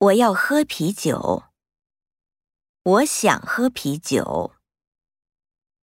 我要喝啤酒。我想喝啤酒。